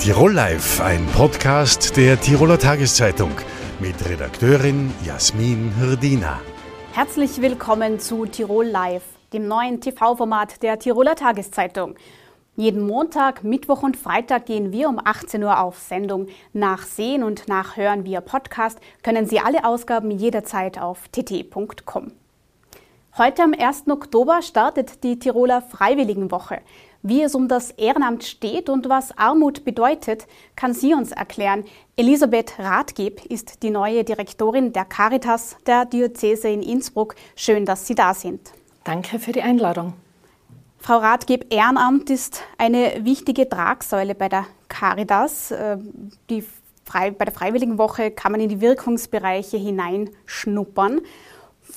Tirol Live, ein Podcast der Tiroler Tageszeitung mit Redakteurin Jasmin Hirdina. Herzlich willkommen zu Tirol Live, dem neuen TV-Format der Tiroler Tageszeitung. Jeden Montag, Mittwoch und Freitag gehen wir um 18 Uhr auf Sendung. Nachsehen und nachhören via Podcast können Sie alle Ausgaben jederzeit auf tt.com. Heute am 1. Oktober startet die Tiroler Freiwilligenwoche. Wie es um das Ehrenamt steht und was Armut bedeutet, kann sie uns erklären. Elisabeth Rathgeb ist die neue Direktorin der Caritas der Diözese in Innsbruck. Schön, dass Sie da sind. Danke für die Einladung. Frau Rathgeb, Ehrenamt ist eine wichtige Tragsäule bei der Caritas. Äh, die bei der Freiwilligenwoche kann man in die Wirkungsbereiche hineinschnuppern.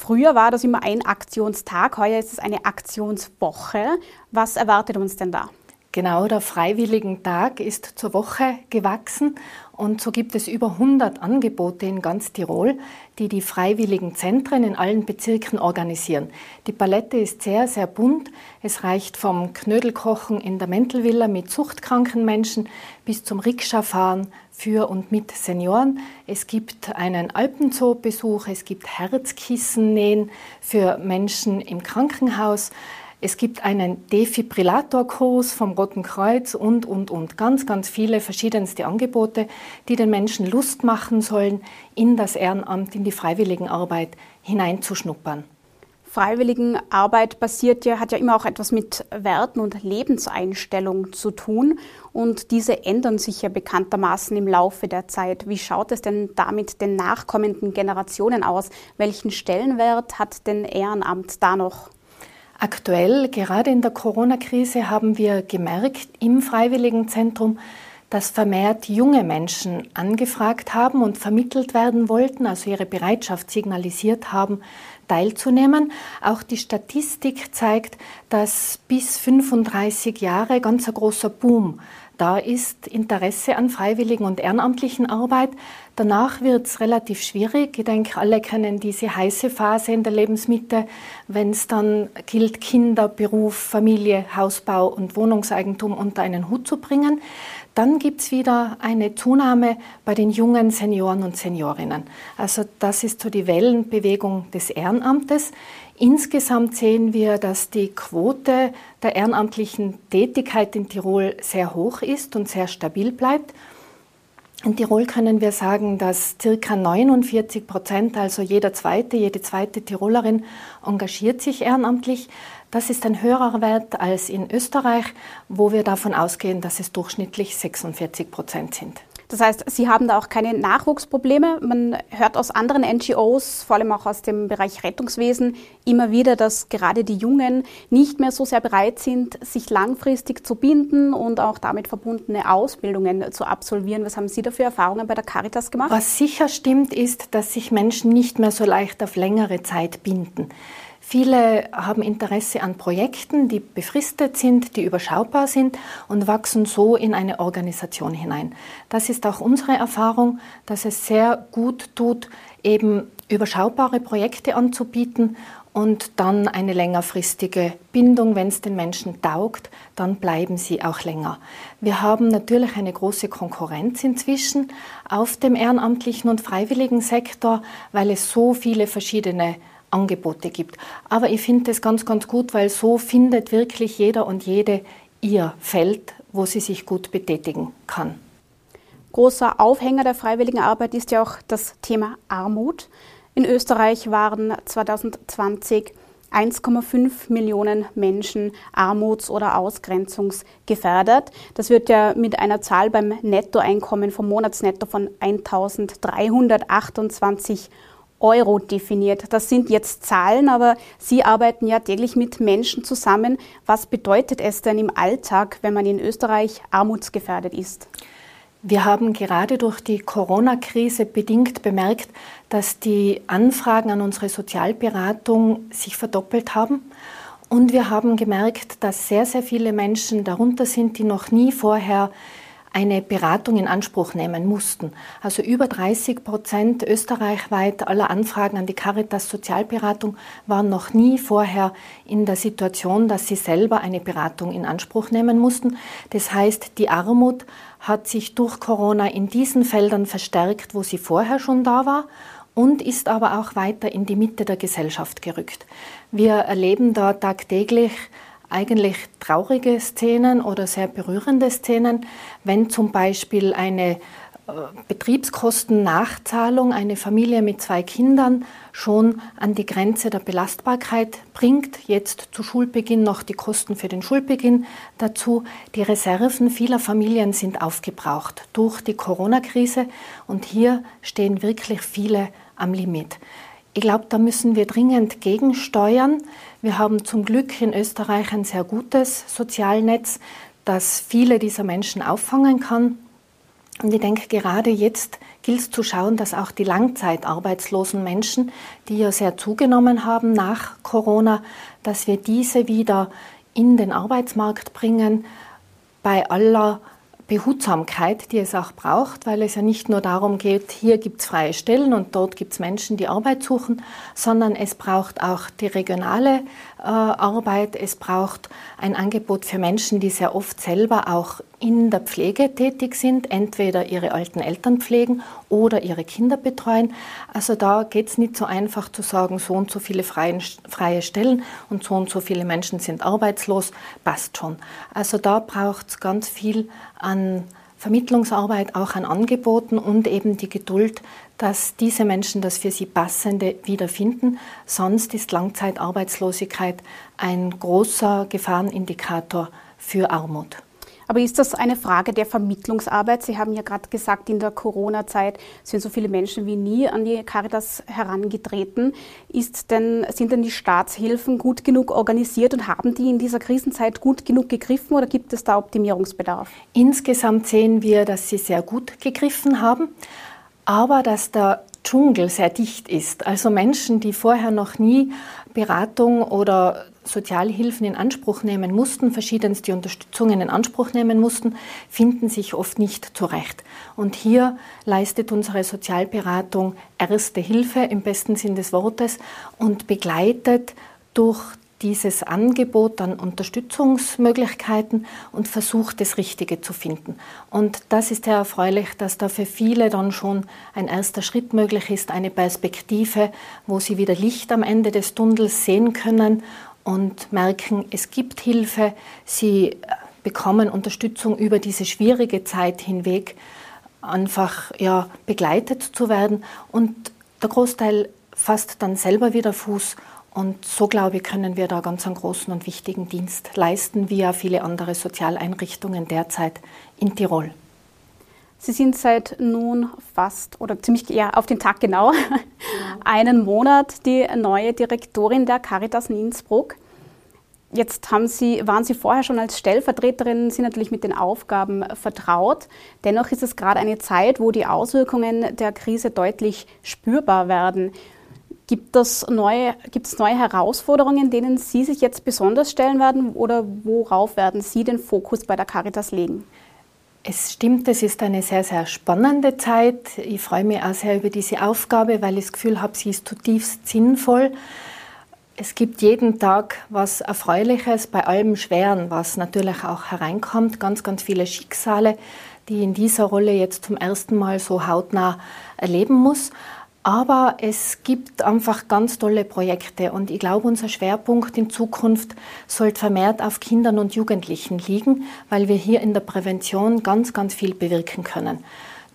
Früher war das immer ein Aktionstag, heuer ist es eine Aktionswoche. Was erwartet uns denn da? Genau, der Freiwilligentag ist zur Woche gewachsen und so gibt es über 100 Angebote in ganz Tirol, die die freiwilligen Zentren in allen Bezirken organisieren. Die Palette ist sehr, sehr bunt. Es reicht vom Knödelkochen in der Mentelvilla mit suchtkranken Menschen bis zum Rikscha-Fahren für und mit Senioren. Es gibt einen Alpenzoo-Besuch, es gibt Herzkissennähen für Menschen im Krankenhaus. Es gibt einen Defibrillatorkurs vom Roten Kreuz und, und, und. Ganz, ganz viele verschiedenste Angebote, die den Menschen Lust machen sollen, in das Ehrenamt, in die Freiwilligenarbeit hineinzuschnuppern. Freiwilligenarbeit basiert ja, hat ja immer auch etwas mit Werten und Lebenseinstellung zu tun. Und diese ändern sich ja bekanntermaßen im Laufe der Zeit. Wie schaut es denn da mit den nachkommenden Generationen aus? Welchen Stellenwert hat denn Ehrenamt da noch? Aktuell, gerade in der Corona-Krise, haben wir gemerkt im Freiwilligenzentrum, dass vermehrt junge Menschen angefragt haben und vermittelt werden wollten, also ihre Bereitschaft signalisiert haben, teilzunehmen. Auch die Statistik zeigt, dass bis 35 Jahre ganz ein großer Boom da ist Interesse an freiwilligen und ehrenamtlichen Arbeit. Danach wird es relativ schwierig. Ich denke, alle kennen diese heiße Phase in der Lebensmitte, wenn es dann gilt, Kinder, Beruf, Familie, Hausbau und Wohnungseigentum unter einen Hut zu bringen. Dann gibt es wieder eine Zunahme bei den jungen Senioren und Seniorinnen. Also das ist so die Wellenbewegung des Ehrenamtes. Insgesamt sehen wir, dass die Quote der ehrenamtlichen Tätigkeit in Tirol sehr hoch ist und sehr stabil bleibt. In Tirol können wir sagen, dass circa 49 Prozent, also jeder zweite, jede zweite Tirolerin engagiert sich ehrenamtlich. Das ist ein höherer Wert als in Österreich, wo wir davon ausgehen, dass es durchschnittlich 46 Prozent sind. Das heißt, Sie haben da auch keine Nachwuchsprobleme. Man hört aus anderen NGOs, vor allem auch aus dem Bereich Rettungswesen, immer wieder, dass gerade die Jungen nicht mehr so sehr bereit sind, sich langfristig zu binden und auch damit verbundene Ausbildungen zu absolvieren. Was haben Sie da für Erfahrungen bei der Caritas gemacht? Was sicher stimmt, ist, dass sich Menschen nicht mehr so leicht auf längere Zeit binden. Viele haben Interesse an Projekten, die befristet sind, die überschaubar sind und wachsen so in eine Organisation hinein. Das ist auch unsere Erfahrung, dass es sehr gut tut, eben überschaubare Projekte anzubieten und dann eine längerfristige Bindung, wenn es den Menschen taugt, dann bleiben sie auch länger. Wir haben natürlich eine große Konkurrenz inzwischen auf dem ehrenamtlichen und freiwilligen Sektor, weil es so viele verschiedene Angebote gibt. Aber ich finde das ganz, ganz gut, weil so findet wirklich jeder und jede ihr Feld, wo sie sich gut betätigen kann. Großer Aufhänger der freiwilligen Arbeit ist ja auch das Thema Armut. In Österreich waren 2020 1,5 Millionen Menschen armuts- oder ausgrenzungsgefährdet. Das wird ja mit einer Zahl beim Nettoeinkommen vom Monatsnetto von 1328 Euro definiert. Das sind jetzt Zahlen, aber Sie arbeiten ja täglich mit Menschen zusammen. Was bedeutet es denn im Alltag, wenn man in Österreich armutsgefährdet ist? Wir haben gerade durch die Corona-Krise bedingt bemerkt, dass die Anfragen an unsere Sozialberatung sich verdoppelt haben. Und wir haben gemerkt, dass sehr, sehr viele Menschen darunter sind, die noch nie vorher eine Beratung in Anspruch nehmen mussten. Also über 30 Prozent österreichweit aller Anfragen an die Caritas Sozialberatung waren noch nie vorher in der Situation, dass sie selber eine Beratung in Anspruch nehmen mussten. Das heißt, die Armut hat sich durch Corona in diesen Feldern verstärkt, wo sie vorher schon da war und ist aber auch weiter in die Mitte der Gesellschaft gerückt. Wir erleben da tagtäglich eigentlich traurige Szenen oder sehr berührende Szenen, wenn zum Beispiel eine äh, Betriebskostennachzahlung eine Familie mit zwei Kindern schon an die Grenze der Belastbarkeit bringt. Jetzt zu Schulbeginn noch die Kosten für den Schulbeginn dazu. Die Reserven vieler Familien sind aufgebraucht durch die Corona-Krise und hier stehen wirklich viele am Limit. Ich glaube, da müssen wir dringend gegensteuern. Wir haben zum Glück in Österreich ein sehr gutes Sozialnetz, das viele dieser Menschen auffangen kann. Und ich denke, gerade jetzt gilt es zu schauen, dass auch die langzeitarbeitslosen Menschen, die ja sehr zugenommen haben nach Corona, dass wir diese wieder in den Arbeitsmarkt bringen, bei aller Behutsamkeit, die es auch braucht, weil es ja nicht nur darum geht, hier gibt es freie Stellen und dort gibt es Menschen, die Arbeit suchen, sondern es braucht auch die regionale Arbeit, es braucht ein Angebot für Menschen, die sehr oft selber auch in der Pflege tätig sind, entweder ihre alten Eltern pflegen oder ihre Kinder betreuen. Also da geht es nicht so einfach zu sagen, so und so viele freie, freie Stellen und so und so viele Menschen sind arbeitslos, passt schon. Also da braucht es ganz viel an Vermittlungsarbeit, auch an Angeboten und eben die Geduld, dass diese Menschen das für sie Passende wiederfinden. Sonst ist Langzeitarbeitslosigkeit ein großer Gefahrenindikator für Armut. Aber ist das eine Frage der Vermittlungsarbeit? Sie haben ja gerade gesagt, in der Corona-Zeit sind so viele Menschen wie nie an die Caritas herangetreten. Ist denn, sind denn die Staatshilfen gut genug organisiert und haben die in dieser Krisenzeit gut genug gegriffen oder gibt es da Optimierungsbedarf? Insgesamt sehen wir, dass sie sehr gut gegriffen haben, aber dass der Dschungel sehr dicht ist. Also Menschen, die vorher noch nie Beratung oder Sozialhilfen in Anspruch nehmen mussten, verschiedenste Unterstützungen in Anspruch nehmen mussten, finden sich oft nicht zurecht. Und hier leistet unsere Sozialberatung erste Hilfe im besten Sinn des Wortes und begleitet durch dieses Angebot an Unterstützungsmöglichkeiten und versucht, das Richtige zu finden. Und das ist sehr erfreulich, dass da für viele dann schon ein erster Schritt möglich ist, eine Perspektive, wo sie wieder Licht am Ende des Tunnels sehen können und merken, es gibt Hilfe, sie bekommen Unterstützung über diese schwierige Zeit hinweg, einfach ja, begleitet zu werden. Und der Großteil fasst dann selber wieder Fuß und so, glaube ich, können wir da ganz einen großen und wichtigen Dienst leisten, wie ja viele andere Sozialeinrichtungen derzeit in Tirol. Sie sind seit nun fast oder ziemlich ja, auf den Tag genau ja. einen Monat die neue Direktorin der Caritas in Innsbruck. Jetzt haben Sie, waren Sie vorher schon als Stellvertreterin, sind natürlich mit den Aufgaben vertraut. Dennoch ist es gerade eine Zeit, wo die Auswirkungen der Krise deutlich spürbar werden. Gibt, das neue, es neue Herausforderungen, denen Sie sich jetzt besonders stellen werden oder worauf werden Sie den Fokus bei der Caritas legen? Es stimmt, es ist eine sehr, sehr spannende Zeit. Ich freue mich auch sehr über diese Aufgabe, weil ich das Gefühl habe, sie ist zutiefst sinnvoll. Es gibt jeden Tag was Erfreuliches bei allem Schweren, was natürlich auch hereinkommt. Ganz, ganz viele Schicksale, die in dieser Rolle jetzt zum ersten Mal so hautnah erleben muss. Aber es gibt einfach ganz tolle Projekte und ich glaube, unser Schwerpunkt in Zukunft sollte vermehrt auf Kindern und Jugendlichen liegen, weil wir hier in der Prävention ganz, ganz viel bewirken können.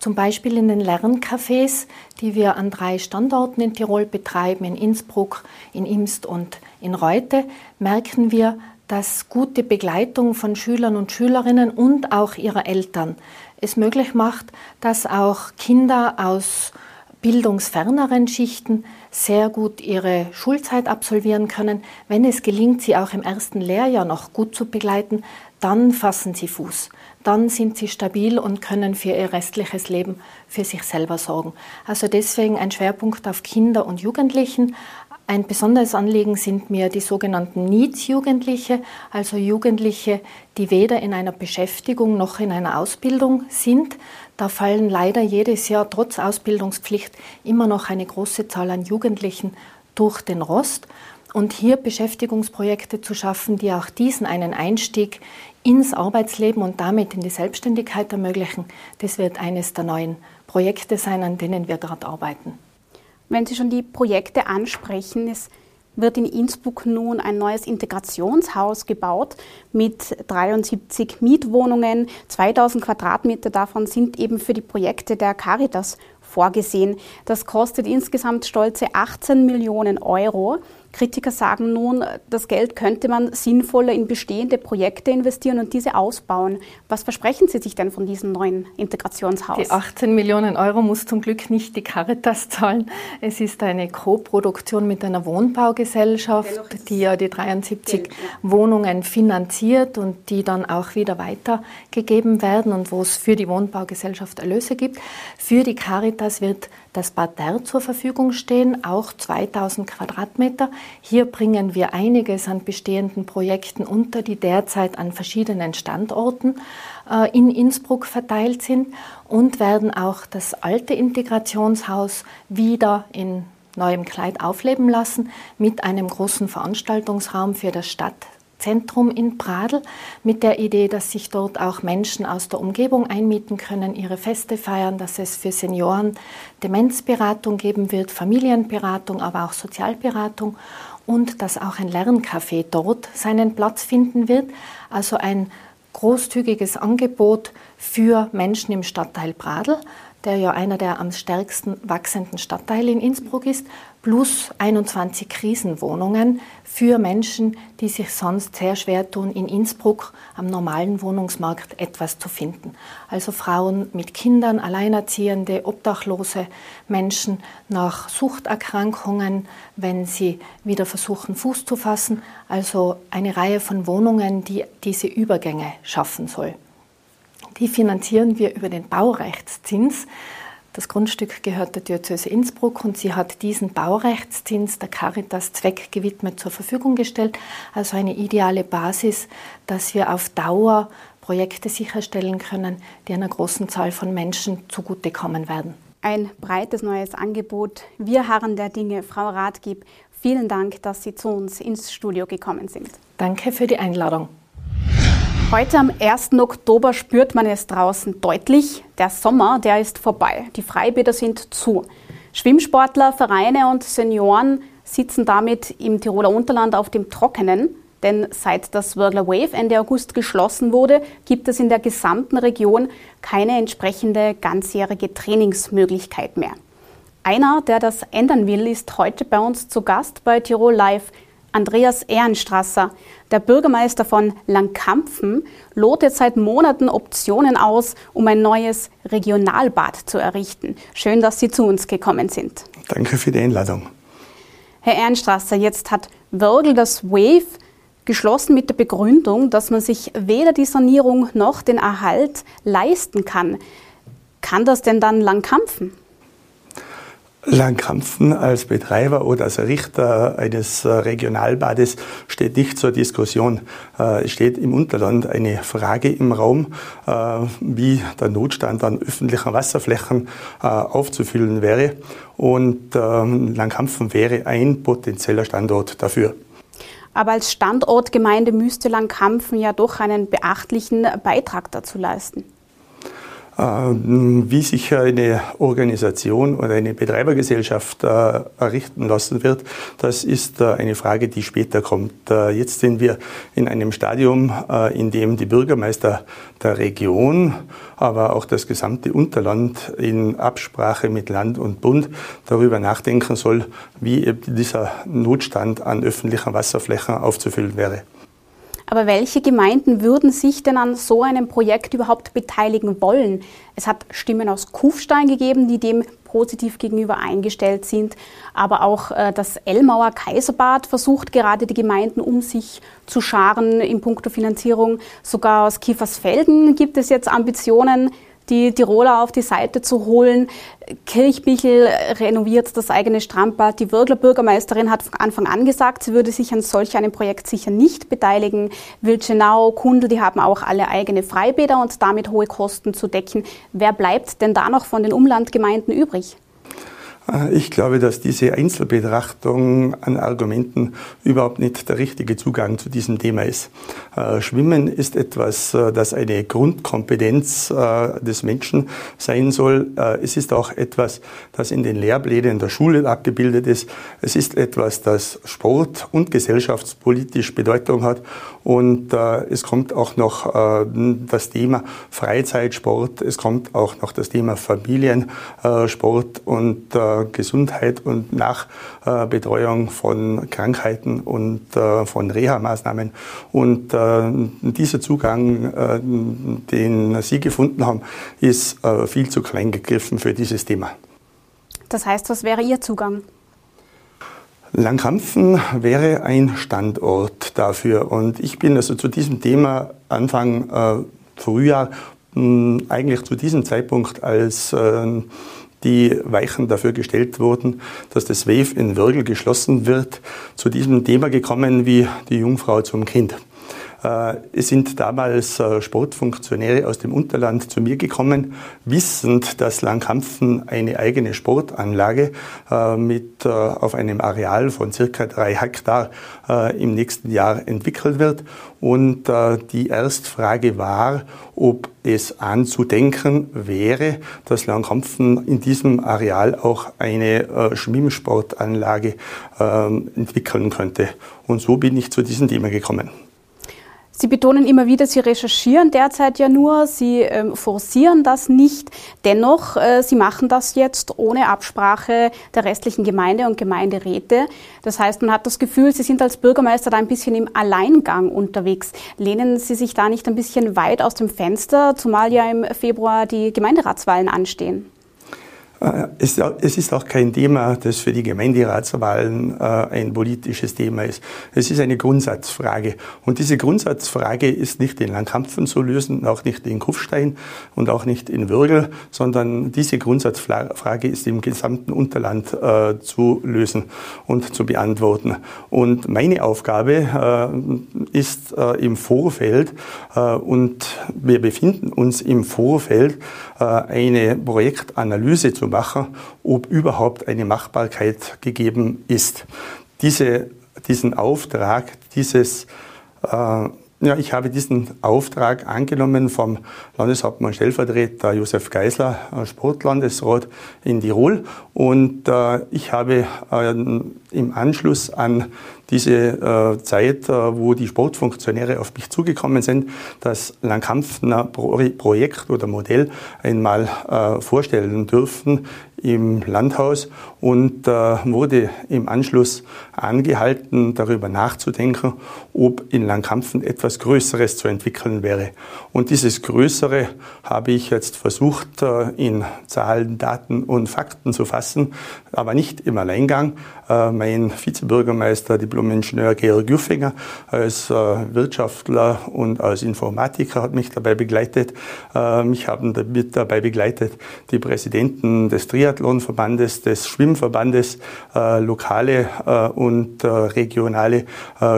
Zum Beispiel in den Lerncafés, die wir an drei Standorten in Tirol betreiben, in Innsbruck, in Imst und in Reute, merken wir, dass gute Begleitung von Schülern und Schülerinnen und auch ihrer Eltern es möglich macht, dass auch Kinder aus bildungsferneren Schichten sehr gut ihre Schulzeit absolvieren können. Wenn es gelingt, sie auch im ersten Lehrjahr noch gut zu begleiten, dann fassen sie Fuß. Dann sind sie stabil und können für ihr restliches Leben für sich selber sorgen. Also deswegen ein Schwerpunkt auf Kinder und Jugendlichen, Ein besonderes Anliegen sind mir die sogenannten Needs-Jugendliche, also Jugendliche, die weder in einer Beschäftigung noch in einer Ausbildung sind. Da fallen leider jedes Jahr trotz Ausbildungspflicht immer noch eine große Zahl an Jugendlichen durch den Rost. Und hier Beschäftigungsprojekte zu schaffen, die auch diesen einen Einstieg ins Arbeitsleben und damit in die Selbstständigkeit ermöglichen, das wird eines der neuen Projekte sein, an denen wir gerade arbeiten. Wenn Sie schon die Projekte ansprechen, es wird in Innsbruck nun ein neues Integrationshaus gebaut mit 73 Mietwohnungen. 2000 Quadratmeter davon sind eben für die Projekte der Caritas vorgesehen. Das kostet insgesamt stolze 18 Millionen Euro. Kritiker sagen nun, das Geld könnte man sinnvoller in bestehende Projekte investieren und diese ausbauen. Was versprechen Sie sich denn von diesem neuen Integrationshaus? Die 18 Millionen Euro muss zum Glück nicht die Caritas zahlen. Es ist eine Co-Produktion mit einer Wohnbaugesellschaft, die ja die 73 Geld, ja. Wohnungen finanziert und die dann auch wieder weitergegeben werden und wo es für die Wohnbaugesellschaft Erlöse gibt. Für die Caritas wird das Parterre zur Verfügung stehen, auch 2000 Quadratmeter. Hier bringen wir einiges an bestehenden Projekten unter, die derzeit an verschiedenen Standorten äh, in Innsbruck verteilt sind und werden auch das alte Integrationshaus wieder in neuem Kleid aufleben lassen mit einem großen Veranstaltungsraum für das Stadt Zentrum in Pradl mit der Idee, dass sich dort auch Menschen aus der Umgebung einmieten können, ihre Feste feiern, dass es für Senioren Demenzberatung geben wird, Familienberatung, aber auch Sozialberatung und dass auch ein Lerncafé dort seinen Platz finden wird. Also ein großzügiges Angebot für Menschen im Stadtteil Pradl der ja einer der am stärksten wachsenden Stadtteile in Innsbruck ist, plus 21 Krisenwohnungen für Menschen, die sich sonst sehr schwer tun, in Innsbruck am normalen Wohnungsmarkt etwas zu finden. Also Frauen mit Kindern, Alleinerziehende, obdachlose Menschen nach Suchterkrankungen, wenn sie wieder versuchen, Fuß zu fassen. Also eine Reihe von Wohnungen, die diese Übergänge schaffen soll. Die finanzieren wir über den Baurechtszins. Das Grundstück gehört der Diözese Innsbruck und sie hat diesen Baurechtszins der Caritas zweckgewidmet zur Verfügung gestellt. Also eine ideale Basis, dass wir auf Dauer Projekte sicherstellen können, die einer großen Zahl von Menschen zugutekommen werden. Ein breites neues Angebot. Wir harren der Dinge. Frau Rathgib, vielen Dank, dass Sie zu uns ins Studio gekommen sind. Danke für die Einladung. Heute am 1. Oktober spürt man es draußen deutlich. Der Sommer, der ist vorbei. Die Freibäder sind zu. Schwimmsportler, Vereine und Senioren sitzen damit im Tiroler Unterland auf dem Trockenen. Denn seit das Wörgler Wave Ende August geschlossen wurde, gibt es in der gesamten Region keine entsprechende ganzjährige Trainingsmöglichkeit mehr. Einer, der das ändern will, ist heute bei uns zu Gast bei Tirol Live. Andreas Ehrenstrasser, der Bürgermeister von Langkampfen, lotet seit Monaten Optionen aus, um ein neues Regionalbad zu errichten. Schön, dass Sie zu uns gekommen sind. Danke für die Einladung. Herr Ehrenstrasser, jetzt hat Wörgl das Wave geschlossen mit der Begründung, dass man sich weder die Sanierung noch den Erhalt leisten kann. Kann das denn dann Langkampfen? Langkampfen als Betreiber oder als Richter eines äh, Regionalbades steht nicht zur Diskussion. Äh, es steht im Unterland eine Frage im Raum, äh, wie der Notstand an öffentlichen Wasserflächen aufzufüllen wäre. Und ähm, Langkampfen wäre ein potenzieller Standort dafür. Aber als Standortgemeinde müsste Langkampfen ja doch einen beachtlichen Beitrag dazu leisten. Ähm, wie sich eine Organisation oder eine Betreibergesellschaft äh, errichten lassen wird, das ist äh, eine Frage, die später kommt. Äh, jetzt sind wir in einem Stadium, in dem die Bürgermeister der Region, aber auch das gesamte Unterland in Absprache mit Land und Bund darüber nachdenken soll, wie dieser Notstand an öffentlichen Wasserflächen aufzufüllen wäre. Aber welche Gemeinden würden sich denn an so einem Projekt überhaupt beteiligen wollen? Es hat Stimmen aus Kufstein gegeben, die dem positiv gegenüber eingestellt sind. Aber auch äh, das Elmauer Kaiserbad versucht gerade die Gemeinden um sich zu scharen in puncto Finanzierung. Sogar aus Kiefersfelden gibt es jetzt Ambitionen. Die Tiroler auf die Seite zu holen. Kirchbichel renoviert das eigene Strandbad. Die Würgler Bürgermeisterin hat von Anfang an gesagt, sie würde sich an solch einem Projekt sicher nicht beteiligen. Wilchenau, Kundl, die haben auch alle eigene Freibäder und damit hohe Kosten zu decken. Wer bleibt denn da noch von den Umlandgemeinden übrig? Äh, ich glaube, dass diese Einzelbetrachtung an Argumenten überhaupt nicht der richtige Zugang zu diesem Thema ist. Äh, Schwimmen ist etwas, äh, das eine Grundkompetenz des Menschen sein soll. Es ist auch etwas, das in den Lehrplänen der Schule abgebildet ist. Es ist etwas, das sport- und gesellschaftspolitisch Bedeutung hat. Und es kommt auch noch das Thema Freizeitsport. Es kommt auch noch das Thema Familiensport und Gesundheit und Nachbetreuung von Krankheiten und äh, von Reha-Maßnahmen. Und äh, dieser Zugang, äh, den Sie gefunden haben, ist viel zu klein gegriffen für dieses Thema. Das heißt, was wäre Ihr Zugang? Langkampfen wäre ein Standort dafür. Und ich bin also zu diesem Thema Anfang äh, Frühjahr mh, eigentlich zu diesem Zeitpunkt als äh, die Weichen dafür gestellt wurden, dass das WAVE in Würgel geschlossen wird, zu diesem Thema gekommen wie die Jungfrau zum Kind. Äh, es sind damals äh, Sportfunktionäre aus dem Unterland zu mir gekommen, wissend, dass Langkampfen eine eigene Sportanlage äh, mit auf einem Areal von circa drei Hektar im nächsten Jahr entwickelt wird. Und die Erstfrage war, ob es anzudenken wäre, dass Langkampfen in diesem Areal auch eine Schwimmsportanlage ähm, entwickeln könnte. Und so bin ich zu diesem Thema gekommen. Sie betonen immer wieder, Sie recherchieren derzeit ja nur, Sie ähm, forcieren das nicht. Dennoch, äh, Sie machen das jetzt ohne Absprache der restlichen Gemeinde und Gemeinderäte. Das heißt, man hat das Gefühl, Sie sind als Bürgermeister da ein bisschen im Alleingang unterwegs. Lehnen Sie sich da nicht ein bisschen weit aus dem Fenster, zumal ja im Februar die Gemeinderatswahlen anstehen? Äh, es, ist auch kein Thema, das für die Gemeinderatswahlen äh, ein politisches Thema ist. Es ist eine Grundsatzfrage. Und diese Grundsatzfrage ist nicht in Langkampfen zu lösen, auch nicht in Kufstein und auch nicht in Würgel, sondern diese Grundsatzfrage ist im gesamten Unterland äh, zu lösen und zu beantworten. Und meine Aufgabe ist im Vorfeld, und wir befinden uns im Vorfeld, eine Projektanalyse zu machen, ob überhaupt eine Machbarkeit gegeben ist. Diese, diesen Auftrag, dieses äh, ja, ich habe diesen Auftrag angenommen vom Landeshauptmann Stellvertreter Josef Geisler, äh, Sportlandesrat in Tirol. Und äh, ich habe äh, im Anschluss an diese äh, Zeit, äh, wo die Sportfunktionäre auf mich zugekommen sind, das Langkampfner Pro Projekt oder Modell einmal äh, vorstellen dürfen im Landhaus und äh, wurde im Anschluss angehalten, darüber nachzudenken, ob in Langkampfen etwas Größeres zu entwickeln wäre. Und dieses Größere habe ich jetzt versucht, äh, in Zahlen, Daten und Fakten zu fassen, aber nicht im Alleingang. Äh, mein Vizebürgermeister, Diplom-Ingenieur Georg Juffinger, als Wirtschaftler und als Informatiker hat mich dabei begleitet. Mich haben damit dabei begleitet die Präsidenten des Triathlonverbandes, des Schwimmverbandes, lokale und regionale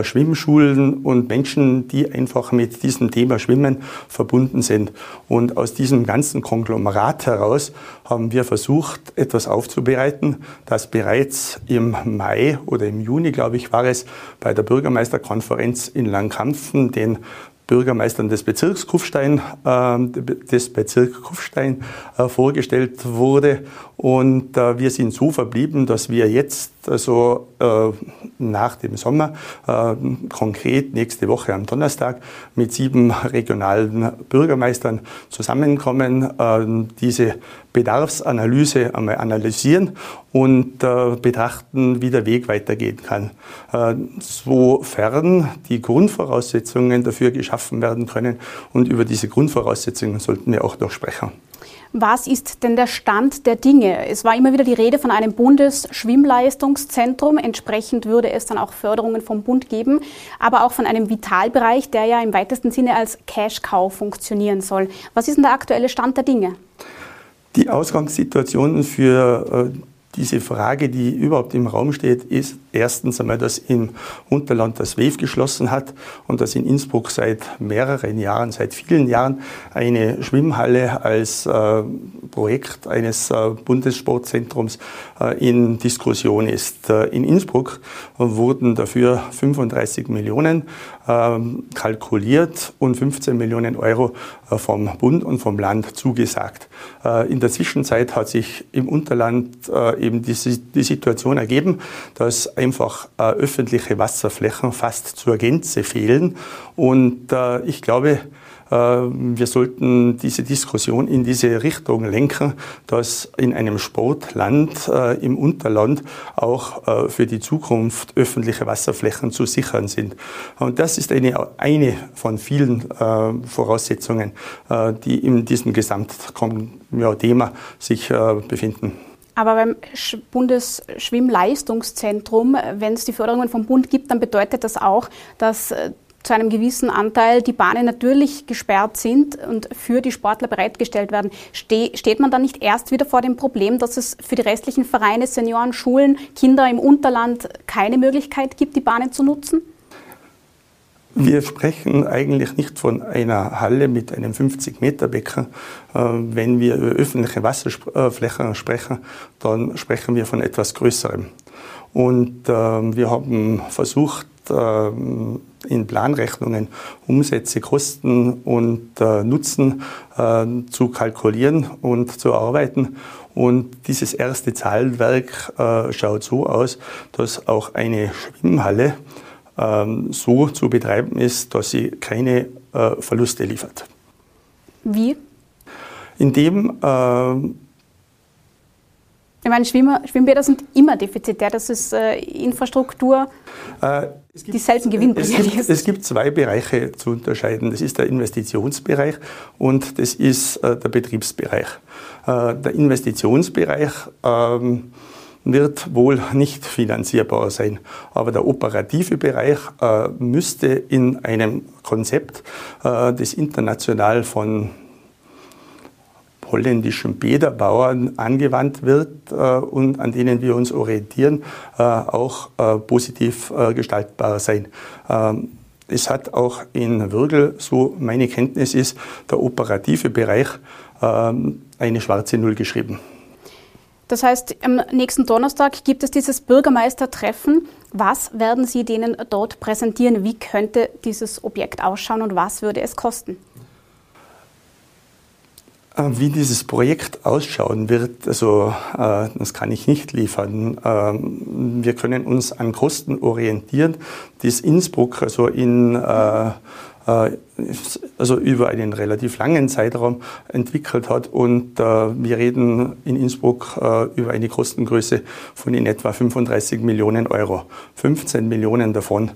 Schwimmschulen und Menschen, die einfach mit diesem Thema Schwimmen verbunden sind. Und aus diesem ganzen Konglomerat heraus haben wir versucht, etwas aufzubereiten, das bereits im Mai oder im Juni, glaube ich, war es, bei der Bürgermeisterkonferenz in Langkampfen den Bürgermeistern des Bezirks Kufstein, äh, des Bezirks Kufstein äh, vorgestellt wurde. Und äh, wir sind so verblieben, dass wir jetzt also äh, nach dem Sommer, konkret nächste Woche am Donnerstag, mit sieben regionalen Bürgermeistern zusammenkommen, diese Bedarfsanalyse einmal analysieren und äh, betrachten, wie der Weg weitergehen kann. Äh, sofern die Grundvoraussetzungen dafür geschaffen werden können und über diese Grundvoraussetzungen sollten wir auch noch sprechen. Was ist denn der Stand der Dinge? Es war immer wieder die Rede von einem Bundesschwimmleistungszentrum. Entsprechend würde es dann auch Förderungen vom Bund geben, aber auch von einem Vitalbereich, der ja im weitesten Sinne als Cash-Cow funktionieren soll. Was ist denn der aktuelle Stand der Dinge? Die Ausgangssituation für äh, diese Frage, die überhaupt im Raum steht, ist erstens einmal, dass im Unterland das WEF geschlossen hat und dass in Innsbruck seit mehreren Jahren, seit vielen Jahren eine Schwimmhalle als äh, Projekt eines äh, Bundessportzentrums in Diskussion ist. In Innsbruck wurden dafür 35 Millionen kalkuliert und 15 Millionen Euro äh, vom Bund und vom Land zugesagt. Äh, in der Zwischenzeit hat sich im Unterland eben die, die Situation ergeben, dass einfach öffentliche Wasserflächen fast zur Gänze fehlen. Und ich glaube, äh, wir sollten diese Diskussion in diese Richtung lenken, dass in einem Sportland äh, im Unterland auch äh, für die Zukunft öffentliche Wasserflächen zu sichern sind. Und das ist eine, eine von vielen Voraussetzungen, die in diesem Gesamtthema sich befinden. Aber beim Bundesschwimmleistungszentrum, wenn es die Förderungen vom Bund gibt, dann bedeutet das auch, dass zu einem gewissen Anteil die Bahnen natürlich gesperrt sind und für die Sportler bereitgestellt werden, ste steht man dann nicht erst wieder vor dem Problem, dass es für die restlichen Vereine, Senioren, Schulen, Kinder im Unterland keine Möglichkeit gibt, die Bahnen zu nutzen? Wir sprechen eigentlich nicht von einer Halle mit einem 50-Meter-Becken. Äh, wenn wir über öffentliche Wasserflächen sprechen, dann sprechen wir von etwas Größerem. Und äh, wir haben versucht, äh, in Planrechnungen Umsätze, Kosten und äh, Nutzen äh, zu kalkulieren und zu erarbeiten. Und dieses erste Zahlenwerk schaut so aus, dass auch eine Schwimmhalle ähm, so zu betreiben ist, dass sie keine Verluste liefert. Wie? Indem ich meine, Schwimmer, Schwimmbäder sind immer defizitär. Das ist äh, Infrastruktur, äh, gibt, die selten gewinnbringend es gibt, Es gibt zwei Bereiche zu unterscheiden. Das ist der Investitionsbereich und das ist äh, der Betriebsbereich. Äh, der Investitionsbereich ähm, wird wohl nicht finanzierbar sein. Aber der operative Bereich äh, müsste in einem Konzept, äh, das international von holländischen Bäderbauern angewandt wird äh, und an denen wir uns orientieren, äh, auch äh, positiv gestaltbar sein. Ähm, es hat auch in Würgel, so meine Kenntnis ist, der operative Bereich ähm, eine schwarze Null geschrieben. Das heißt, am nächsten Donnerstag gibt es dieses Bürgermeistertreffen. Was werden Sie denen dort präsentieren? Wie könnte dieses Objekt ausschauen und was würde es kosten? Äh, wie dieses Projekt ausschauen wird, also äh, das kann ich nicht liefern. Ähm, wir können uns an Kosten orientieren, die es Innsbruck also in äh, also über einen relativ langen Zeitraum entwickelt hat. Und wir reden in Innsbruck über eine Kostengröße von in etwa 35 Millionen Euro. 15 Millionen davon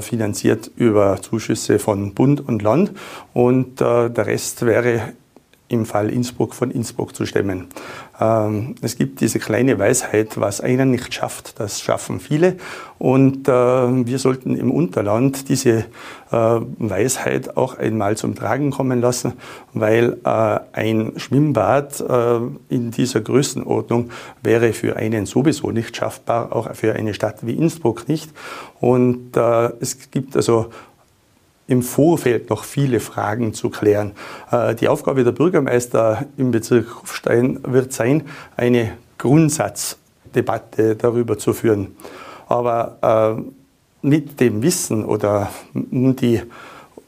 finanziert über Zuschüsse von Bund und Land und der Rest wäre im Fall Innsbruck von Innsbruck zu stemmen. Ähm, es gibt diese kleine Weisheit, was einer nicht schafft, das schaffen viele. Und äh, wir sollten im Unterland diese äh, Weisheit auch einmal zum Tragen kommen lassen, weil äh, ein Schwimmbad äh, in dieser Größenordnung wäre für einen sowieso nicht schaffbar, auch für eine Stadt wie Innsbruck nicht. Und äh, es gibt also im Vorfeld noch viele Fragen zu klären. Äh, die Aufgabe der Bürgermeister im Bezirk Hofstein wird sein, eine Grundsatzdebatte darüber zu führen. Aber äh, mit dem Wissen oder um die,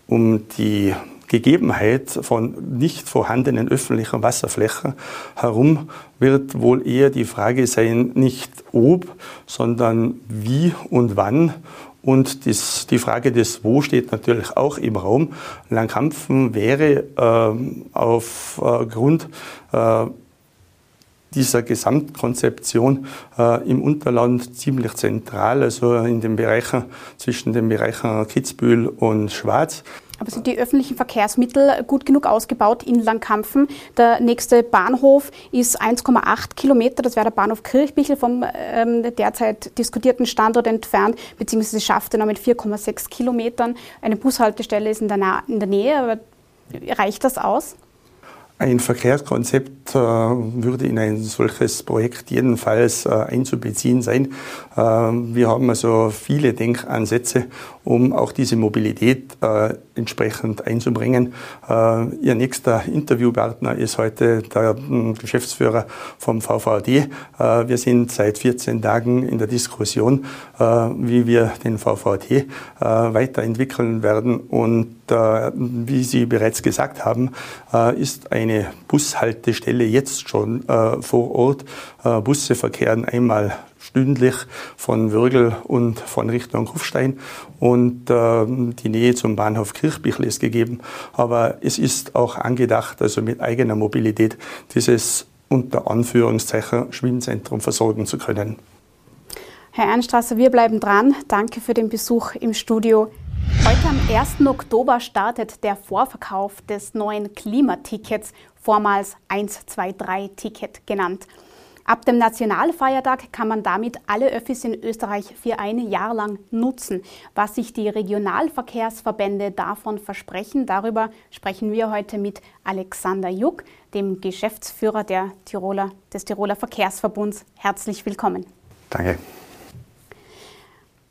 um die Gegebenheit von nicht vorhandenen öffentlichen Wasserflächen herum wird wohl eher die Frage sein, nicht ob, sondern wie und wann und das, die Frage des Wo steht natürlich auch im Raum. Langkampfen wäre äh, aufgrund äh, dieser Gesamtkonzeption äh, im Unterland ziemlich zentral, also in den Bereichen zwischen den Bereichen Kitzbühel und Schwarz. Aber sind die öffentlichen Verkehrsmittel gut genug ausgebaut in Langkampfen? Der nächste Bahnhof ist 1,8 Kilometer, das wäre der Bahnhof Kirchbichel vom ähm, derzeit diskutierten Standort entfernt, beziehungsweise schafft er noch mit 4,6 Kilometern. Eine Bushaltestelle ist in der, in der Nähe, aber reicht das aus? Ein Verkehrskonzept äh, würde in ein solches Projekt jedenfalls äh, einzubeziehen sein. Äh, wir haben also viele Denkansätze, um auch diese Mobilität äh, entsprechend einzubringen. Ihr nächster Interviewpartner ist heute der hm, Geschäftsführer vom VVD. Wir sind seit 14 Tagen in der Diskussion, wie wir den VVD weiterentwickeln werden. Und wie Sie bereits gesagt haben, ist eine Bushaltestelle jetzt schon vor Ort. Busse verkehren einmal stündlich von Würgel und von Richtung Kufstein. Und äh, die Nähe zum Bahnhof Kirchbichl ist gegeben. Aber es ist auch angedacht, also mit eigener Mobilität, dieses unter Anführungszeichen Schwimmzentrum versorgen zu können. Herr Ernstrasser, wir bleiben dran. Danke für den Besuch im Studio. Heute am 1. Oktober startet der Vorverkauf des neuen Klimatickets, vormals 123-Ticket genannt. Ab dem Nationalfeiertag kann man damit alle Öffis in Österreich für ein Jahr lang nutzen. Was sich die Regionalverkehrsverbände davon versprechen, darüber sprechen wir heute mit Alexander Juck, dem Geschäftsführer Tiroler, des Tiroler Verkehrsverbunds. Herzlich willkommen. Danke.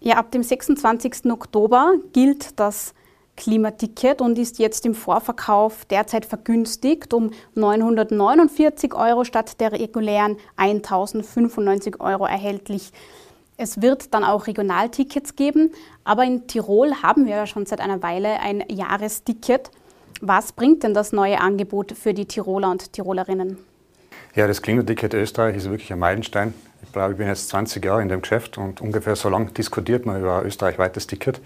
Ja, ab dem 26. Oktober gilt das Klimaticket und ist jetzt im Vorverkauf derzeit vergünstigt um 949 Euro statt der regulären 1095 Euro erhältlich. Es wird dann auch Regionaltickets geben, aber in Tirol haben wir ja schon seit einer Weile ein Jahresticket. Was bringt denn das neue Angebot für die Tiroler und Tirolerinnen? Ja, das Klimaticket Österreich ist wirklich ein Meilenstein. Ich bin jetzt 20 Jahre in dem Geschäft und ungefähr so lange diskutiert man über ein österreichweites Ticket.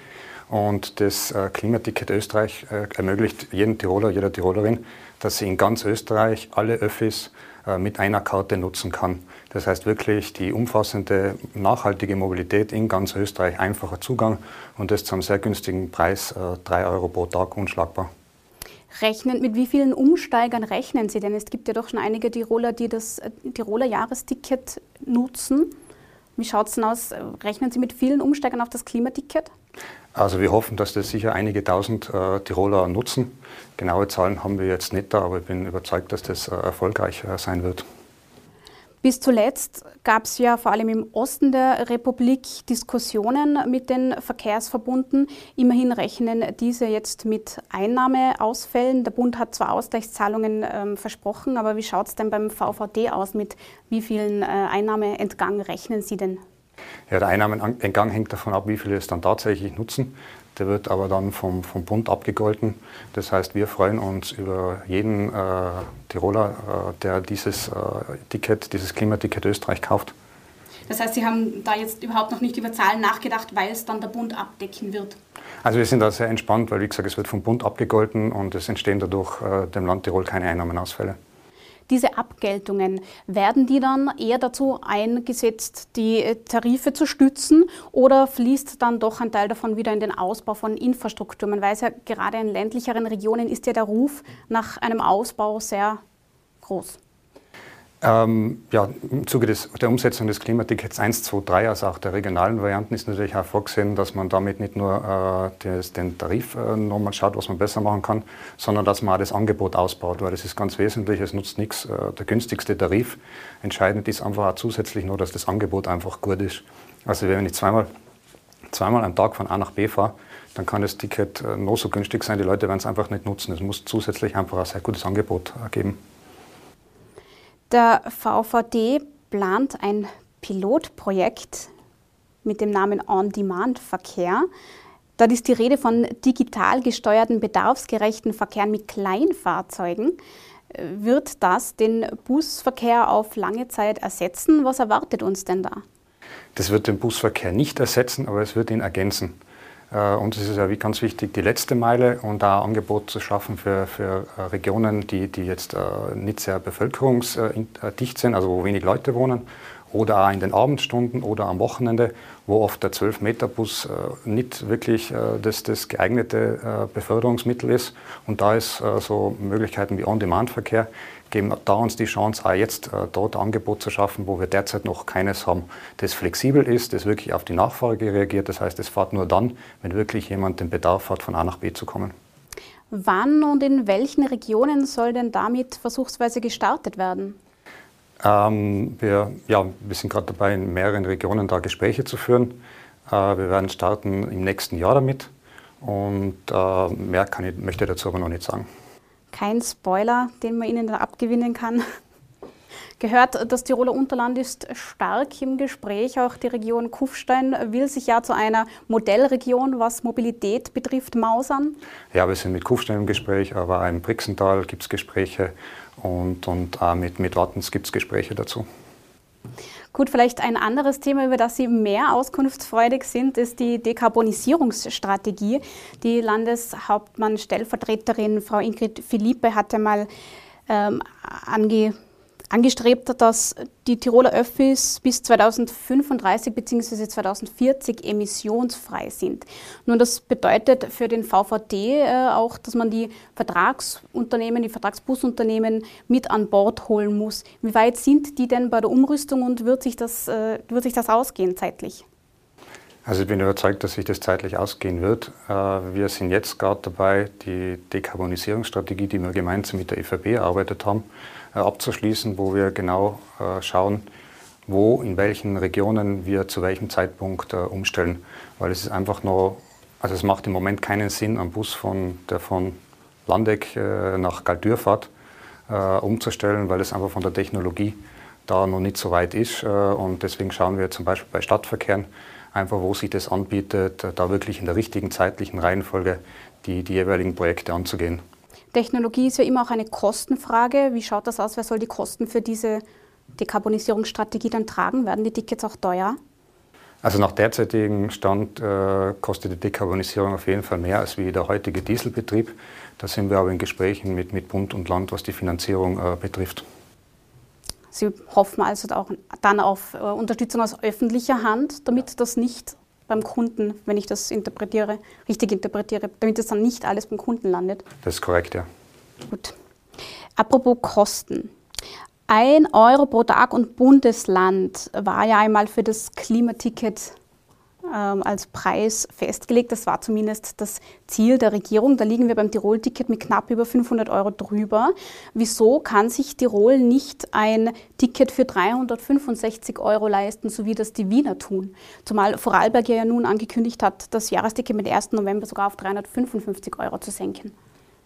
Und das äh, Klimaticket Österreich äh, ermöglicht jedem Tiroler, jeder Tirolerin, dass sie in ganz Österreich alle Öffis äh, mit einer Karte nutzen kann. Das heißt wirklich die umfassende, nachhaltige Mobilität in ganz Österreich, einfacher Zugang und das zu einem sehr günstigen Preis, 3 Euro pro Tag, unschlagbar. Rechnen, mit wie vielen Umsteigern rechnen Sie denn? Es gibt ja doch schon einige Tiroler, die das Tiroler Jahresticket nutzen. Wie schaut es denn aus? Rechnen Sie mit vielen Umsteigern auf das Klimaticket? Also wir hoffen, dass das sicher einige tausend äh, Tiroler nutzen. Genaue Zahlen haben wir jetzt nicht da, aber ich bin überzeugt, dass das äh, erfolgreich äh, sein wird. Bis zuletzt gab es ja vor allem im Osten der Republik Diskussionen mit den Verkehrsverbunden. Immerhin rechnen diese jetzt mit Einnahmeausfällen. Der Bund hat zwar Ausgleichszahlungen ähm, versprochen, aber wie schaut es denn beim VVD aus? Mit wie vielen äh, Einnahmeentgang rechnen Sie denn? Ja, der Einnahmenentgang hängt davon ab, wie viele es dann tatsächlich nutzen. Der wird aber dann vom, vom Bund abgegolten. Das heißt, wir freuen uns über jeden äh, Tiroler, äh, der dieses äh, Ticket, dieses Klimaticket Österreich kauft. Das heißt, Sie haben da jetzt überhaupt noch nicht über Zahlen nachgedacht, weil es dann der Bund abdecken wird? Also wir sind da sehr entspannt, weil wie gesagt, es wird vom Bund abgegolten und es entstehen dadurch äh, dem Land Tirol keine Einnahmenausfälle. Diese Abgeltungen, werden die dann eher dazu eingesetzt, die äh, Tarife zu stützen oder fließt dann doch ein Teil davon wieder in den Ausbau von Infrastruktur? Man weiß ja, gerade in ländlicheren Regionen ist ja der Ruf nach einem Ausbau sehr groß. Ähm, ja, Im Zuge des, der Umsetzung des Klimatickets 1, 2, 3, also auch der regionalen Varianten, ist natürlich auch vorgesehen, dass man damit nicht nur äh, des, den Tarif äh, nochmal schaut, was man besser machen kann, sondern dass man auch das Angebot ausbaut, weil das ist ganz wesentlich. Es nutzt nichts, äh, der günstigste Tarif. Entscheidend ist einfach auch zusätzlich nur, dass das Angebot einfach gut ist. Also wenn ich zweimal, zweimal am Tag von A nach B fahre, dann kann das Ticket äh, noch so günstig sein, die Leute werden es einfach nicht nutzen. Es muss zusätzlich einfach ein sehr gutes Angebot äh, geben. Der VVD plant ein Pilotprojekt mit dem Namen On-Demand-Verkehr. Dort ist die Rede von digital gesteuerten, bedarfsgerechten Verkehren mit Kleinfahrzeugen. Wird das den Busverkehr auf lange Zeit ersetzen? Was erwartet uns denn da? Das wird den Busverkehr nicht ersetzen, aber es wird ihn ergänzen. Äh, ist es ja wie ganz wichtig, die letzte Meile und da Angebot zu schaffen für, für äh, Regionen, die, die jetzt äh, nicht sehr bevölkerungsdicht sind, also wo wenig Leute wohnen, oder auch in den Abendstunden oder am Wochenende, wo oft der 12-Meter-Bus nicht wirklich das, das geeignete Beförderungsmittel ist. Und da ist so Möglichkeiten wie On-Demand-Verkehr geben da uns die Chance, auch jetzt äh, dort Angebot zu schaffen, wo wir derzeit noch keines haben, das flexibel ist, das wirklich auf die Nachfrage reagiert. Das heißt, es fährt nur dann, wenn wirklich jemand den Bedarf hat, von A nach B zu kommen. Wann und in welchen Regionen soll denn damit versuchsweise gestartet werden? Ähm, wir, ja, wir sind gerade dabei, in mehreren Regionen da Gespräche zu führen. Äh, wir werden starten im nächsten Jahr damit. Und äh, mehr kann ich, möchte ich dazu aber noch nicht sagen kein Spoiler, den man Ihnen da abgewinnen kann. Gehört, das Tiroler Unterland ist stark im Gespräch. Auch die Region Kufstein will sich ja zu einer Modellregion, was Mobilität betrifft, mausern. Ja, wir sind mit Kufstein im Gespräch, aber auch im Brixental gibt es Gespräche und, und auch mit, mit Wattens gibt es Gespräche dazu. Gut, vielleicht ein anderes Thema, über das Sie mehr auskunftsfreudig sind, ist die Dekarbonisierungsstrategie. Die Landeshauptmann-Stellvertreterin Frau Ingrid Philippe hatte mal ähm, ange angestrebt, dass die Tiroler Öffis bis 2035 bzw. 2040 emissionsfrei sind. Nun, das bedeutet für den VVD äh, auch, dass man die Vertragsunternehmen, die Vertragsbusunternehmen mit an Bord holen muss. Wie weit sind die denn bei der Umrüstung und wird sich das, äh, wird sich das ausgehen zeitlich? Also ich bin überzeugt, dass sich das zeitlich ausgehen wird. Äh, wir sind jetzt gerade dabei, die Dekarbonisierungsstrategie, die wir gemeinsam mit der ÖVP erarbeitet haben, abzuschließen, wo wir genau äh, schauen, wo, in welchen Regionen wir zu welchem Zeitpunkt umstellen. Weil es ist einfach noch, also es macht im Moment keinen Sinn, am Bus von, der von Landeck nach Galtür fährt, umzustellen, weil es einfach von der Technologie da noch nicht so weit ist. Und deswegen schauen wir zum Beispiel bei Stadtverkehren, einfach wo sich das anbietet, da wirklich in der richtigen zeitlichen Reihenfolge die, die jeweiligen Projekte anzugehen. Technologie ist ja immer auch eine Kostenfrage. Wie schaut das aus? Wer soll die Kosten für diese Dekarbonisierungsstrategie dann tragen? Werden die Tickets auch teuer? Also nach derzeitigem Stand äh, kostet die Dekarbonisierung auf jeden Fall mehr als wie der heutige Dieselbetrieb. Da sind wir aber in Gesprächen mit, mit Bund und Land, was die Finanzierung äh, betrifft. Sie hoffen also auch dann auf äh, Unterstützung aus öffentlicher Hand, damit das nicht beim Kunden, wenn ich das interpretiere, richtig interpretiere, damit das dann nicht alles beim Kunden landet. Das ist korrekt, ja. Gut. Apropos Kosten. Ein Euro pro Tag und Bundesland war ja einmal für das Klimaticket als Preis festgelegt. Das war zumindest das Ziel der Regierung. Da liegen wir beim Tirol-Ticket mit knapp über 500 Euro drüber. Wieso kann sich Tirol nicht ein Ticket für 365 Euro leisten, so wie das die Wiener tun? Zumal Vorarlberg ja nun angekündigt hat, das Jahresticket mit 1. November sogar auf 355 Euro zu senken.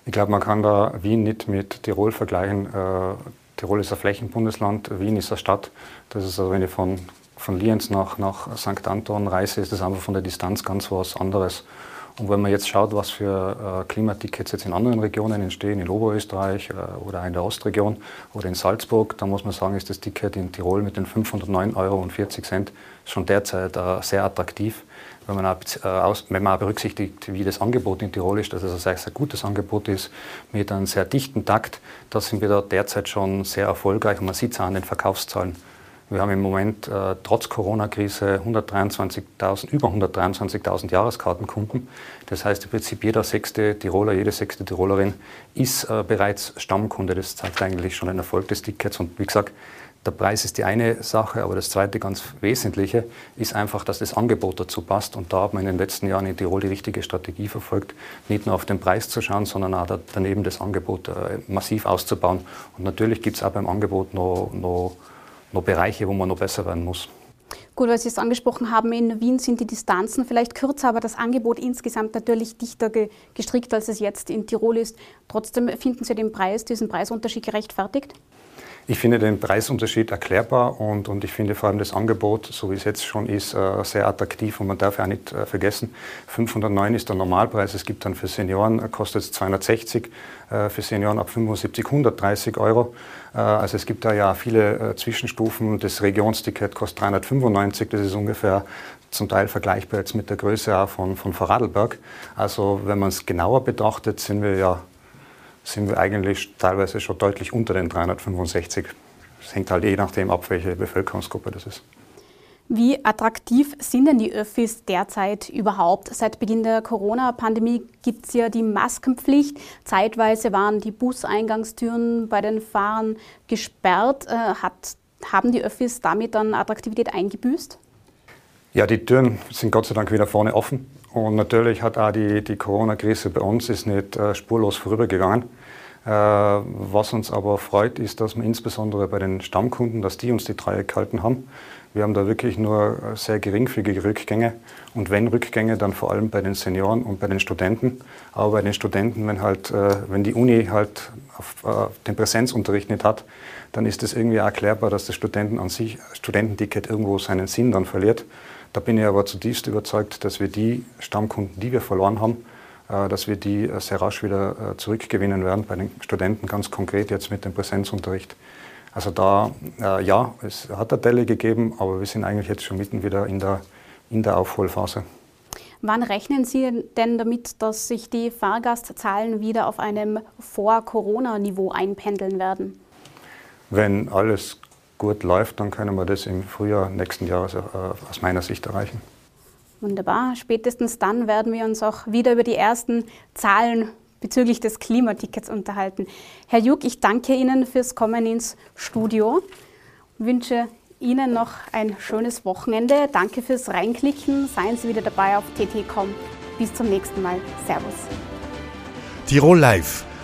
Ich glaube, man kann da Wien nicht mit Tirol vergleichen. Äh, Tirol ist ein Flächenbundesland, Wien ist eine Stadt. Das ist also, wenn ich von von Lienz nach, nach St. Anton reise, ist das einfach von der Distanz ganz was anderes. Und wenn man jetzt schaut, was für äh, Klimatickets jetzt in anderen Regionen entstehen, in Oberösterreich äh, oder in der Ostregion oder in Salzburg, dann muss man sagen, ist das Ticket in Tirol mit den 509,40 Euro schon derzeit äh, sehr attraktiv. Wenn man, auch, äh, aus, wenn man auch berücksichtigt, wie das Angebot in Tirol ist, dass es ein sehr, sehr gutes Angebot ist, mit einem sehr dichten Takt, da sind wir da derzeit schon sehr erfolgreich und man sieht es auch an den Verkaufszahlen. Wir haben im Moment äh, trotz Corona-Krise 123.000, über 123.000 Jahreskartenkunden. Das heißt im Prinzip jeder sechste Tiroler, jede sechste Tirolerin ist äh, bereits Stammkunde. Das zeigt eigentlich schon den Erfolg des Tickets. Und wie gesagt, der Preis ist die eine Sache, aber das zweite ganz Wesentliche ist einfach, dass das Angebot dazu passt. Und da hat man in den letzten Jahren in Tirol die richtige Strategie verfolgt, nicht nur auf den Preis zu schauen, sondern auch daneben das Angebot äh, massiv auszubauen. Und natürlich gibt es auch beim Angebot noch, noch noch Bereiche, wo man noch besser werden muss. Gut, weil Sie es angesprochen haben, in Wien sind die Distanzen vielleicht kürzer, aber das Angebot insgesamt natürlich dichter ge gestrickt, als es jetzt in Tirol ist. Trotzdem finden Sie den Preis, diesen Preisunterschied gerechtfertigt? Ich finde den Preisunterschied erklärbar und, und ich finde vor allem das Angebot, so wie es jetzt schon ist, äh, sehr attraktiv und man darf ja auch nicht äh, vergessen, 509 ist der Normalpreis, es gibt dann für Senioren, äh, kostet es 260, für Senioren ab 75 130 Euro. Also es gibt da ja viele Zwischenstufen, das Regionsticket kostet 395, das ist ungefähr zum Teil vergleichbar jetzt mit der Größe auch von, von Vorarlberg. Also wenn man es genauer betrachtet, sind wir ja sind wir eigentlich teilweise schon deutlich unter den 365. Es hängt halt je nachdem ab, welche Bevölkerungsgruppe das ist. Wie attraktiv sind denn die Öffis derzeit überhaupt? Seit Beginn der Corona-Pandemie gibt es ja die Maskenpflicht. Zeitweise waren die Buseingangstüren bei den Fahrern gesperrt. Äh, hat, haben die Öffis damit dann Attraktivität eingebüßt? Ja, die Türen sind Gott sei Dank wieder vorne offen. Und natürlich hat auch die, die Corona-Krise bei uns ist nicht äh, spurlos vorübergegangen. Äh, was uns aber freut, ist, dass wir insbesondere bei den Stammkunden, dass die uns die Treue gehalten haben. Wir haben da wirklich nur äh, sehr geringfügige Rückgänge. Und wenn Rückgänge, dann vor allem bei den Senioren und bei den Studenten. Aber bei den Studenten, wenn, halt, äh, wenn die Uni halt auf, äh, den Präsenzunterricht nicht hat, dann ist es irgendwie erklärbar, dass das Studenten an sich, Studententicket irgendwo seinen Sinn dann verliert. Da bin ich aber zutiefst überzeugt, dass wir die Stammkunden, die wir verloren haben, äh, dass wir die äh, sehr rasch wieder äh, zurückgewinnen werden, bei den Studenten ganz konkret jetzt mit dem Präsenzunterricht. Also da, ja, es hat eine Delle gegeben, aber wir sind eigentlich jetzt schon mitten wieder in der, in der Aufholphase. Wann rechnen Sie denn damit, dass sich die Fahrgastzahlen wieder auf einem Vor-Corona-Niveau einpendeln werden? Wenn alles gut läuft, dann können wir das im Frühjahr nächsten Jahres äh, aus meiner Sicht erreichen. Wunderbar. Spätestens dann werden wir uns auch wieder über die ersten Zahlen bezüglich des Klimatickets unterhalten. Herr Juk, ich danke Ihnen fürs Kommen ins Studio. Wünsche Ihnen noch ein schönes Wochenende. Danke fürs Reinklicken. Seien Sie wieder dabei auf tt.com. Bis zum nächsten Mal. Servus. Tirol Live